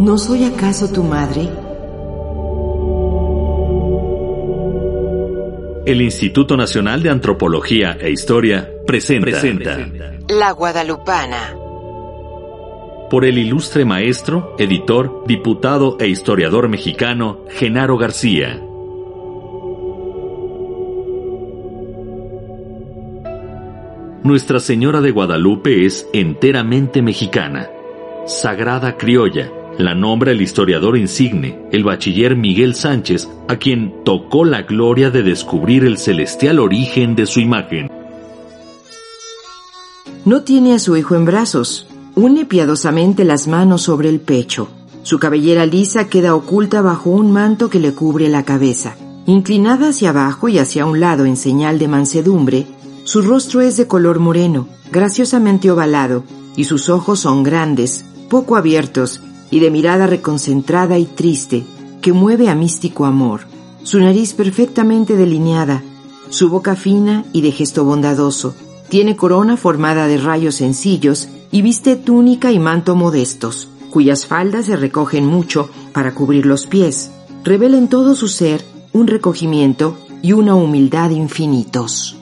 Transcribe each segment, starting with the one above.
¿No soy acaso tu madre? El Instituto Nacional de Antropología e Historia presenta, La Guadalupana. Por el ilustre maestro, editor, diputado e historiador mexicano Genaro García. Nuestra Señora de Guadalupe es enteramente mexicana, sagrada criolla, la nombra el historiador insigne, el bachiller Miguel Sánchez, a quien tocó la gloria de descubrir el celestial origen de su imagen. No tiene a su hijo en brazos. Une piadosamente las manos sobre el pecho. Su cabellera lisa queda oculta bajo un manto que le cubre la cabeza. Inclinada hacia abajo y hacia un lado en señal de mansedumbre, su rostro es de color moreno, graciosamente ovalado, y sus ojos son grandes, poco abiertos y de mirada reconcentrada y triste que mueve a místico amor, su nariz perfectamente delineada, su boca fina y de gesto bondadoso, tiene corona formada de rayos sencillos y viste túnica y manto modestos, cuyas faldas se recogen mucho para cubrir los pies, revela en todo su ser un recogimiento y una humildad infinitos.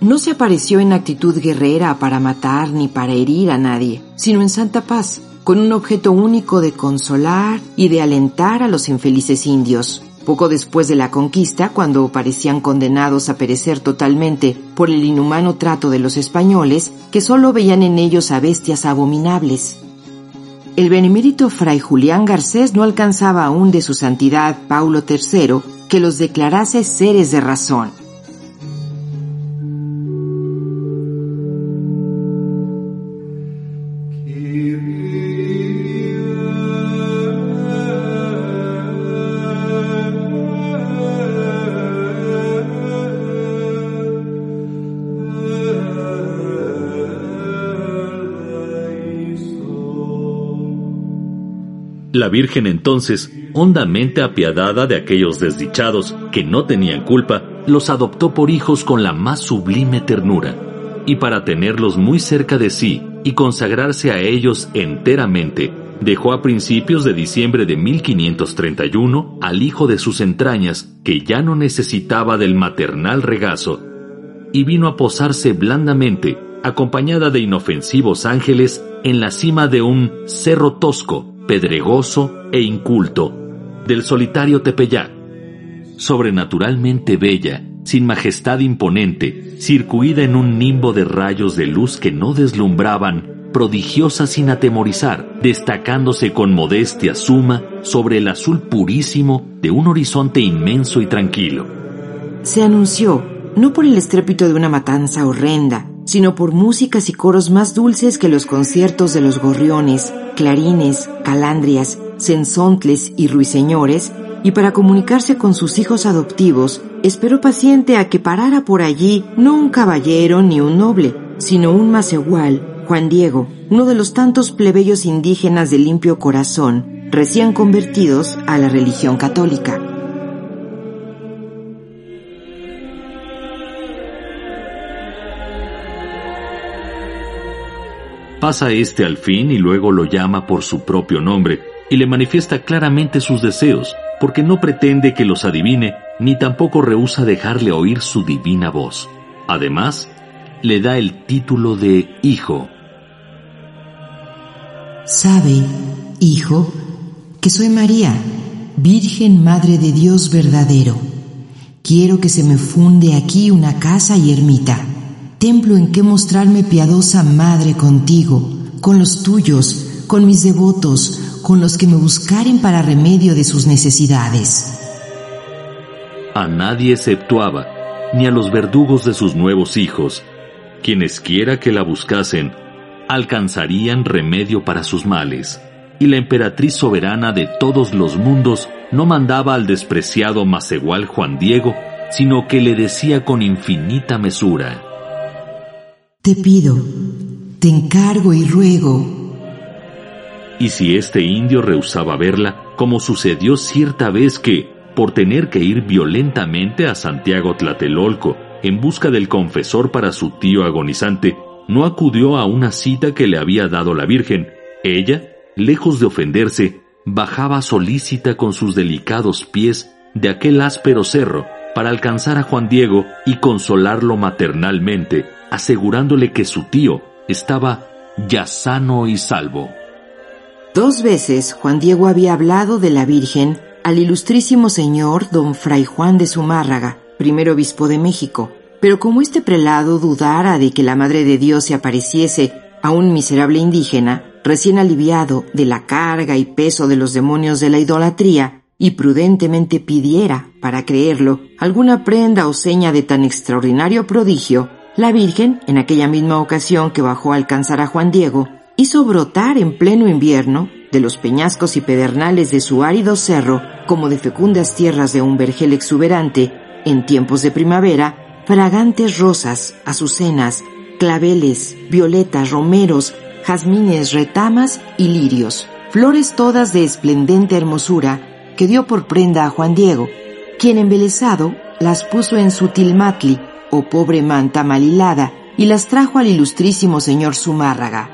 No se apareció en actitud guerrera para matar ni para herir a nadie, sino en santa paz, con un objeto único de consolar y de alentar a los infelices indios. Poco después de la conquista, cuando parecían condenados a perecer totalmente por el inhumano trato de los españoles, que solo veían en ellos a bestias abominables. El benemérito fray Julián Garcés no alcanzaba aún de su santidad Paulo III que los declarase seres de razón, La Virgen entonces, hondamente apiadada de aquellos desdichados que no tenían culpa, los adoptó por hijos con la más sublime ternura, y para tenerlos muy cerca de sí y consagrarse a ellos enteramente, dejó a principios de diciembre de 1531 al hijo de sus entrañas, que ya no necesitaba del maternal regazo, y vino a posarse blandamente, acompañada de inofensivos ángeles, en la cima de un cerro tosco, pedregoso e inculto, del solitario Tepeyac. Sobrenaturalmente bella, sin majestad imponente, circuida en un nimbo de rayos de luz que no deslumbraban, prodigiosa sin atemorizar, destacándose con modestia suma sobre el azul purísimo de un horizonte inmenso y tranquilo. Se anunció, no por el estrépito de una matanza horrenda, sino por músicas y coros más dulces que los conciertos de los gorriones, clarines, calandrias, sensontles y ruiseñores, y para comunicarse con sus hijos adoptivos, esperó paciente a que parara por allí no un caballero ni un noble, sino un igual, Juan Diego, uno de los tantos plebeyos indígenas de limpio corazón, recién convertidos a la religión católica. Pasa este al fin y luego lo llama por su propio nombre y le manifiesta claramente sus deseos, porque no pretende que los adivine ni tampoco rehúsa dejarle oír su divina voz. Además, le da el título de hijo. Sabe, hijo, que soy María, Virgen Madre de Dios verdadero. Quiero que se me funde aquí una casa y ermita templo en que mostrarme piadosa madre contigo, con los tuyos, con mis devotos, con los que me buscaren para remedio de sus necesidades. A nadie exceptuaba, ni a los verdugos de sus nuevos hijos, quienes quiera que la buscasen, alcanzarían remedio para sus males, y la emperatriz soberana de todos los mundos no mandaba al despreciado Macegual Juan Diego, sino que le decía con infinita mesura, Te pido, te encargo y ruego. Y si este indio rehusaba verla, como sucedió cierta vez que, por tener que ir violentamente a Santiago Tlatelolco en busca del confesor para su tío agonizante, no acudió a una cita que le había dado la Virgen. Ella, lejos de ofenderse, bajaba solícita con sus delicados pies de aquel áspero cerro para alcanzar a Juan Diego y consolarlo maternalmente, asegurándole que su tío estaba ya sano y salvo. Dos veces Juan Diego había hablado de la Virgen al ilustrísimo señor don Fray Juan de Zumárraga, primer obispo de México, pero como este prelado dudara de que la Madre de Dios se apareciese a un miserable indígena, recién aliviado de la carga y peso de los demonios de la idolatría, y prudentemente pidiera, para creerlo, alguna prenda o seña de tan extraordinario prodigio, la Virgen, en aquella misma ocasión que bajó a alcanzar a Juan Diego, hizo brotar en pleno invierno, de los peñascos y pedernales de su árido cerro, como de fecundas tierras de un vergel exuberante, en tiempos de primavera, fragantes rosas, azucenas, claveles, violetas, romeros, jazmines, retamas y lirios, flores todas de esplendente hermosura que dio por prenda a Juan Diego, quien embelesado las puso en su tilmatli, o pobre manta malilada, y las trajo al ilustrísimo señor Zumárraga.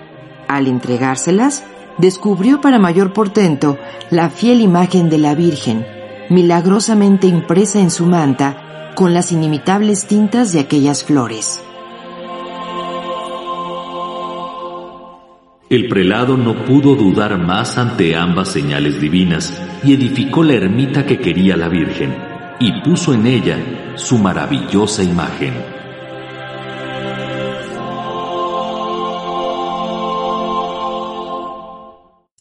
Al entregárselas, descubrió para mayor portento la fiel imagen de la Virgen, milagrosamente impresa en su manta con las inimitables tintas de aquellas flores. El prelado no pudo dudar más ante ambas señales divinas y edificó la ermita que quería la Virgen y puso en ella su maravillosa imagen.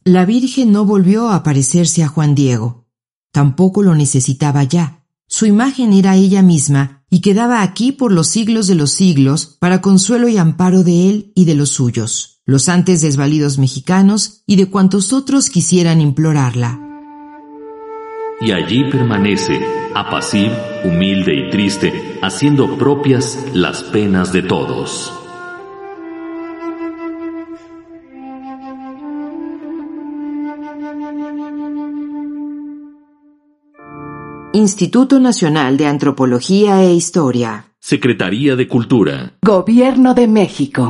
La Virgen no volvió a aparecerse a Juan Diego. Tampoco lo necesitaba ya su imagen era ella misma y quedaba aquí por los siglos de los siglos para consuelo y amparo de él y de los suyos, los antes desvalidos mexicanos y de cuantos otros quisieran implorarla. Y allí permanece, apacible, humilde y triste, haciendo propias las penas de todos. Instituto Nacional de Antropología e Historia. Secretaría de Cultura. Gobierno de México.